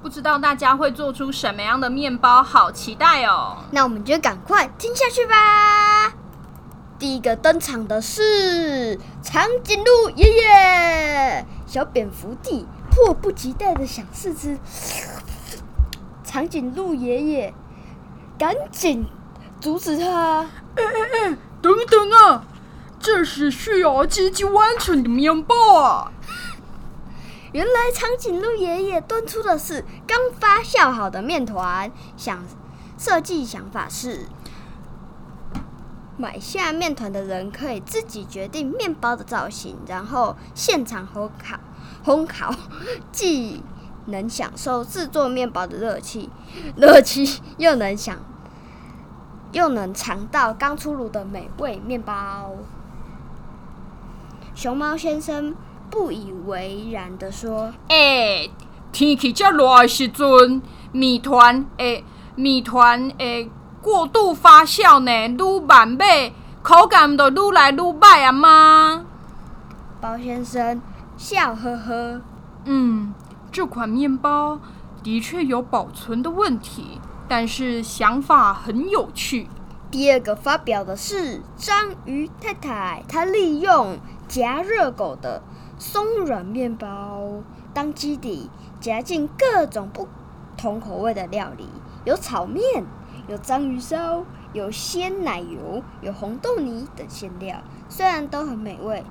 不知道大家会做出什么样的面包，好期待哦！那我们就赶快听下去吧。第一个登场的是长颈鹿爷爷，小蝙蝠弟迫不及待的想试吃。长颈鹿爷爷赶紧阻止他：“哎哎哎，等等啊，这是需要自己完成的面包啊！”原来长颈鹿爷爷端出的是刚发酵好的面团，想设计想法是，买下面团的人可以自己决定面包的造型，然后现场烘烤，烘烤 既能享受制作面包的热气，热气又能享，又能尝到刚出炉的美味面包。熊猫先生。不以为然的说：“哎，天气这热的时阵，米团诶，米团诶，过度发酵呢，愈慢买，口感就愈来愈歹啊吗？”包先生笑呵呵：“嗯，这款面包的确有保存的问题，但是想法很有趣。”第二个发表的是章鱼太太，她利用夹热狗的。松软面包当基底，夹进各种不同口味的料理，有炒面，有章鱼烧，有鲜奶油，有红豆泥等馅料。虽然都很美味，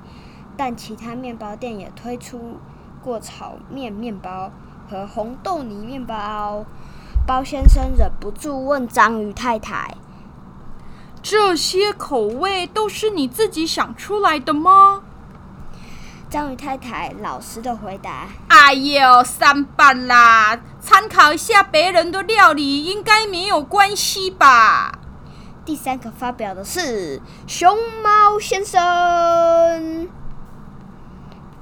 但其他面包店也推出过炒面面包和红豆泥面包。包先生忍不住问章鱼太太：“这些口味都是你自己想出来的吗？”章鱼太太老实的回答：“哎呦，三八啦，参考一下别人的料理应该没有关系吧。”第三个发表的是熊猫先生，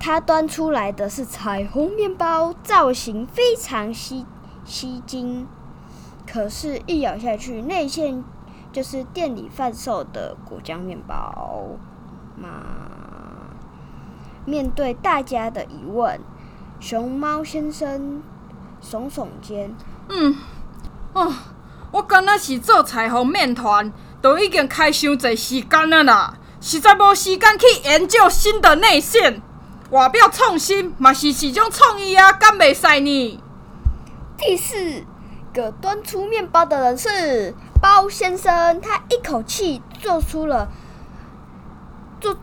他端出来的是彩虹面包，造型非常吸吸睛，可是，一咬下去，内馅就是店里贩售的果酱面包嘛。面对大家的疑问，熊猫先生耸耸肩：“嗯，哦，我刚那是做彩虹面团，都已经开伤侪时间了啦，实在无时间去研究新的内馅。外表创新嘛是一种创意啊，敢袂使呢？”第四个端出面包的人是包先生，他一口气做出了做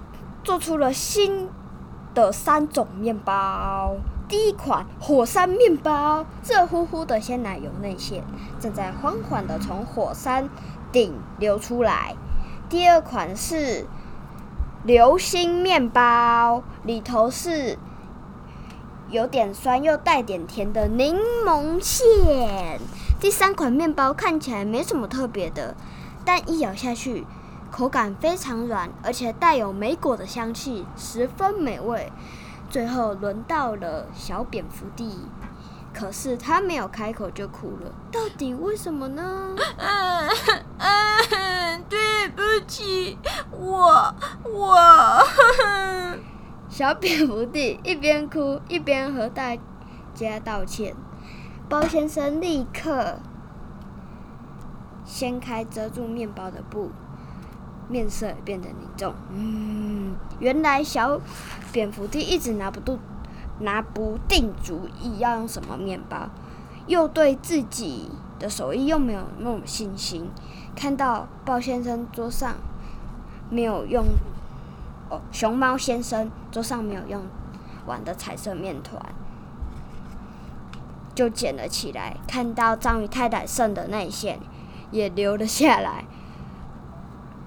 做出了新。的三种面包，第一款火山面包，热乎乎的鲜奶油内馅正在缓缓的从火山顶流出来。第二款是流心面包，里头是有点酸又带点甜的柠檬馅。第三款面包看起来没什么特别的，但一咬下去。口感非常软，而且带有莓果的香气，十分美味。最后轮到了小蝙蝠弟，可是他没有开口就哭了。到底为什么呢？嗯嗯，对不起，我我。小蝙蝠弟一边哭一边和大家道歉。包先生立刻掀开遮住面包的布。面色变得凝重。嗯，原来小蝙蝠弟一直拿不住、拿不定主意要用什么面包，又对自己的手艺又没有那么信心，看到鲍先生桌上没有用，哦，熊猫先生桌上没有用完的彩色面团，就捡了起来。看到章鱼太太剩的内馅，也留了下来，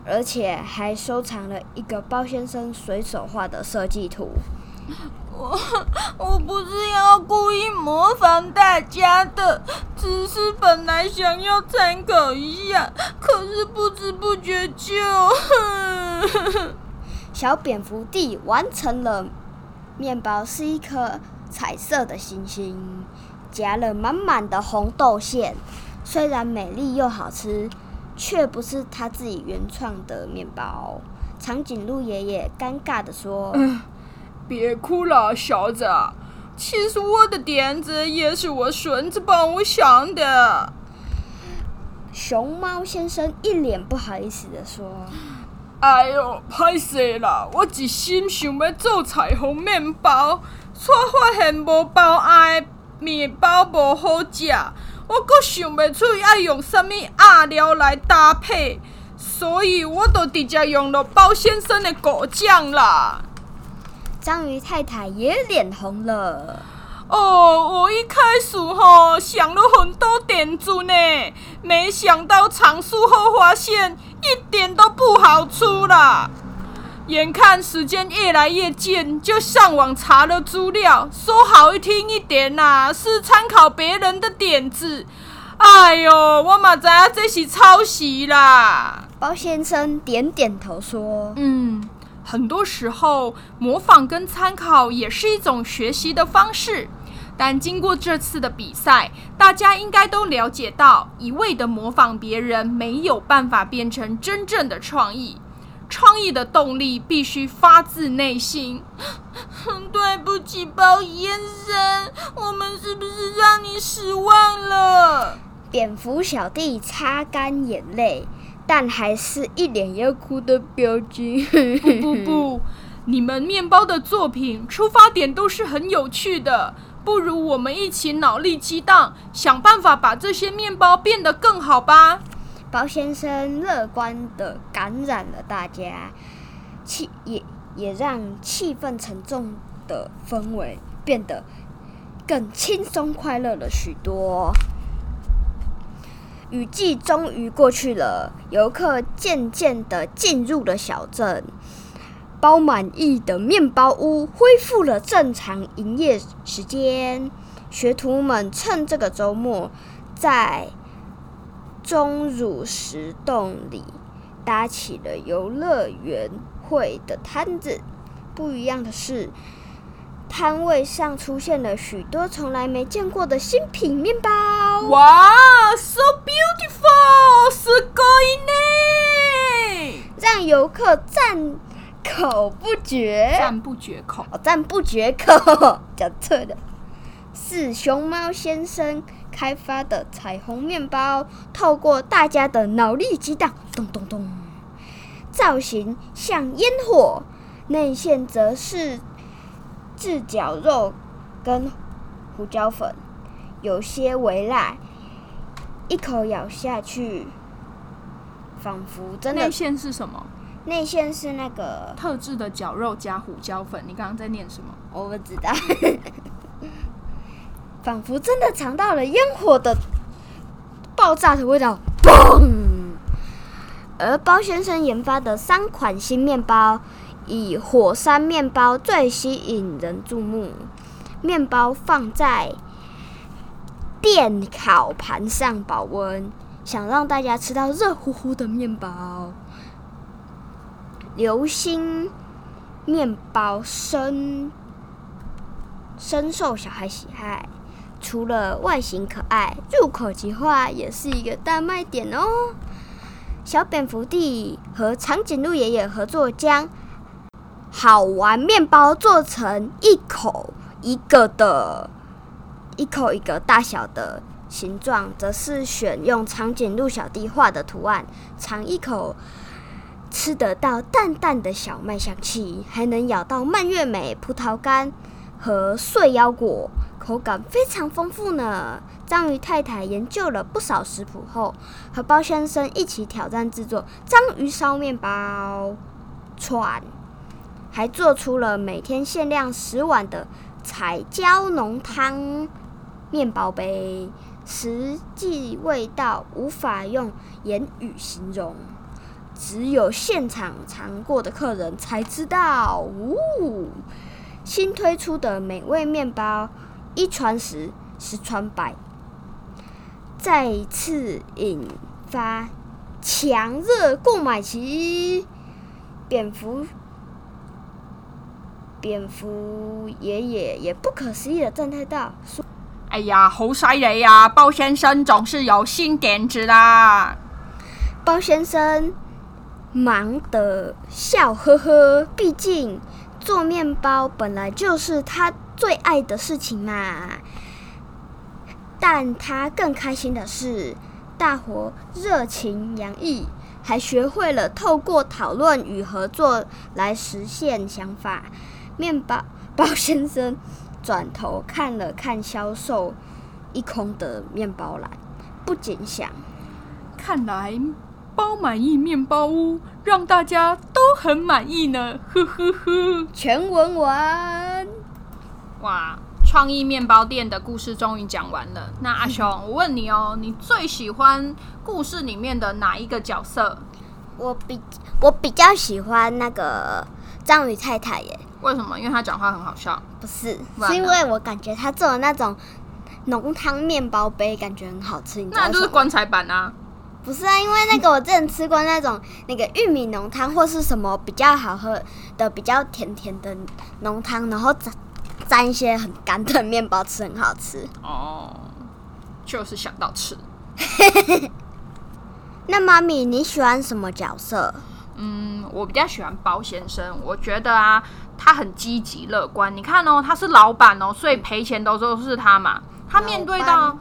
而且还收藏了一个包先生随手画的设计图。我我不是要故意模仿大家的，只是本来想要参考一下，可是不知不觉就……小蝙蝠弟完成了面包，是一颗彩色的星星，夹了满满的红豆馅。虽然美丽又好吃，却不是他自己原创的面包。长颈鹿爷爷尴尬的说。别哭了，小子。其实我的点子也是我孙子帮我想的。熊猫先生一脸不好意思的说：“哎呦，歹势啦！我一心想要做彩虹面包，却发现无包爱面包无好食。我阁想不出要用什么鸭料来搭配，所以我就直接用了包先生的果酱啦。”章鱼太太也脸红了。哦，我一开始哈想了很多点子呢，没想到尝试后发现一点都不好出啦。眼看时间越来越近，就上网查了资料，说好听一点呐，是参考别人的点子。哎呦，我嘛知影这是抄袭啦。包先生点点头说：“嗯。”很多时候，模仿跟参考也是一种学习的方式。但经过这次的比赛，大家应该都了解到，一味的模仿别人没有办法变成真正的创意。创意的动力必须发自内心。对不起，包先生，我们是不是让你失望了？蝙蝠小弟擦干眼泪。但还是一脸要哭的表情。不不不，你们面包的作品出发点都是很有趣的，不如我们一起脑力激荡，想办法把这些面包变得更好吧。包先生乐观的感染了大家，气也也让气氛沉重的氛围变得更轻松快乐了许多。雨季终于过去了，游客渐渐的进入了小镇。包满意的面包屋恢复了正常营业时间。学徒们趁这个周末，在钟乳石洞里搭起了游乐园会的摊子。不一样的是。摊位上出现了许多从来没见过的新品面包。哇，so beautiful，すごいね！让游客赞口不绝。赞不绝口。哦，赞不绝口，讲错了。是熊猫先生 开发的彩虹面包，透过大家的脑力激荡，咚咚咚，造型像烟火，内馅则是。炙绞肉跟胡椒粉有些微辣，一口咬下去，仿佛真的。内馅是什么？内馅是那个特制的绞肉加胡椒粉。你刚刚在念什么？我不知道。仿佛真的尝到了烟火的爆炸的味道，嘣！而包先生研发的三款新面包。以火山面包最吸引人注目，面包放在电烤盘上保温，想让大家吃到热乎乎的面包。流心面包深深受小孩喜爱，除了外形可爱，入口即化，也是一个大卖点哦。小蝙蝠弟和长颈鹿爷爷合作将。好玩面包做成一口一个的，一口一个大小的形状，则是选用长颈鹿小弟画的图案，尝一口吃得到淡淡的小麦香气，还能咬到蔓越莓、葡萄干和碎腰果，口感非常丰富呢。章鱼太太研究了不少食谱后，和包先生一起挑战制作章鱼烧面包串，还做出了每天限量十碗的彩椒浓汤面包杯，实际味道无法用言语形容，只有现场尝过的客人才知道。呜、新推出的美味面包一传十，十传百，再次引发强热购买期。蝙蝠蝙蝠爷爷也不可思议的赞叹道：“说哎呀，好犀利呀！包先生总是有新点子啦。包先生忙得笑呵呵，毕竟做面包本来就是他最爱的事情嘛。但他更开心的是，大伙热情洋溢，还学会了透过讨论与合作来实现想法。面包包先生转头看了看销售一空的面包篮，不禁想。看来包满意面包屋让大家都很满意呢，呵呵呵。全文完。哇，创意面包店的故事终于讲完了。那阿雄，我问你哦，你最喜欢故事里面的哪一个角色？我比我比较喜欢那个章鱼太太耶，为什么？因为他讲话很好笑。不是，不是因为我感觉他做的那种浓汤面包杯感觉很好吃，你知道那？就是棺材板啊。不是啊，因为那个我之前吃过那种那个玉米浓汤或是什么比较好喝的、比较甜甜的浓汤，然后沾沾一些很干的面包吃，很好吃。哦，就是想到吃。那妈咪，你喜欢什么角色？嗯，我比较喜欢包先生，我觉得啊，他很积极乐观。你看哦，他是老板哦，所以赔钱都都是他嘛。他面对到板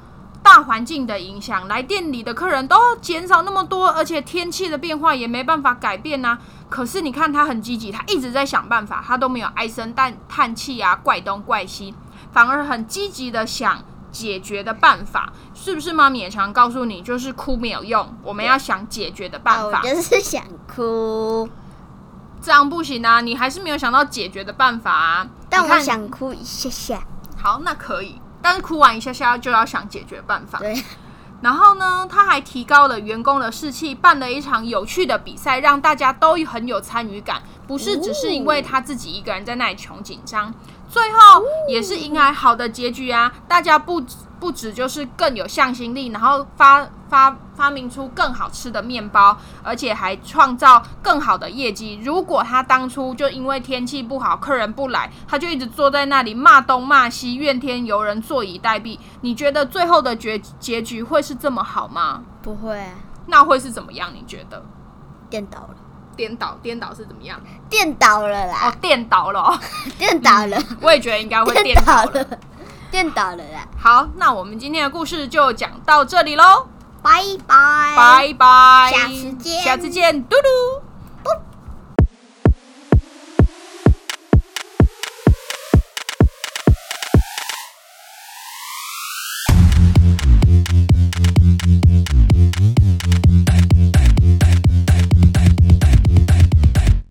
大环境的影响，来店里的客人都减少那么多，而且天气的变化也没办法改变呐、可是你看他很积极，他一直在想办法，他都没有唉声叹叹气啊，怪东怪西，反而很积极的想解决的办法，是不是？妈咪也常告诉你，就是哭没有用，我们要想解决的办法。就是想哭，这样不行啊，你还是没有想到解决的办法啊。但我想哭一下下。好，那可以，但是哭完一下下就要想解决办法。对，然后呢，他还提高了员工的士气，办了一场有趣的比赛，让大家都很有参与感，不是只是因为他自己一个人在那里穷紧张。最后也是迎来好的结局啊！大家不不止就是更有向心力，然后发发发明出更好吃的面包，而且还创造更好的业绩。如果他当初就因为天气不好，客人不来，他就一直坐在那里骂东骂西，怨天尤人，坐以待毙，你觉得最后的结结局会是这么好吗？不会啊，那会是怎么样？你觉得？颠倒了，颠倒，颠倒是怎么样？颠倒了啦，哦，颠倒了、哦，颠倒了，我也觉得应该会颠倒了。了，颠倒了啦，好，那我们今天的故事就讲到这里喽，拜拜，拜拜，下次见。下次见，嘟嘟。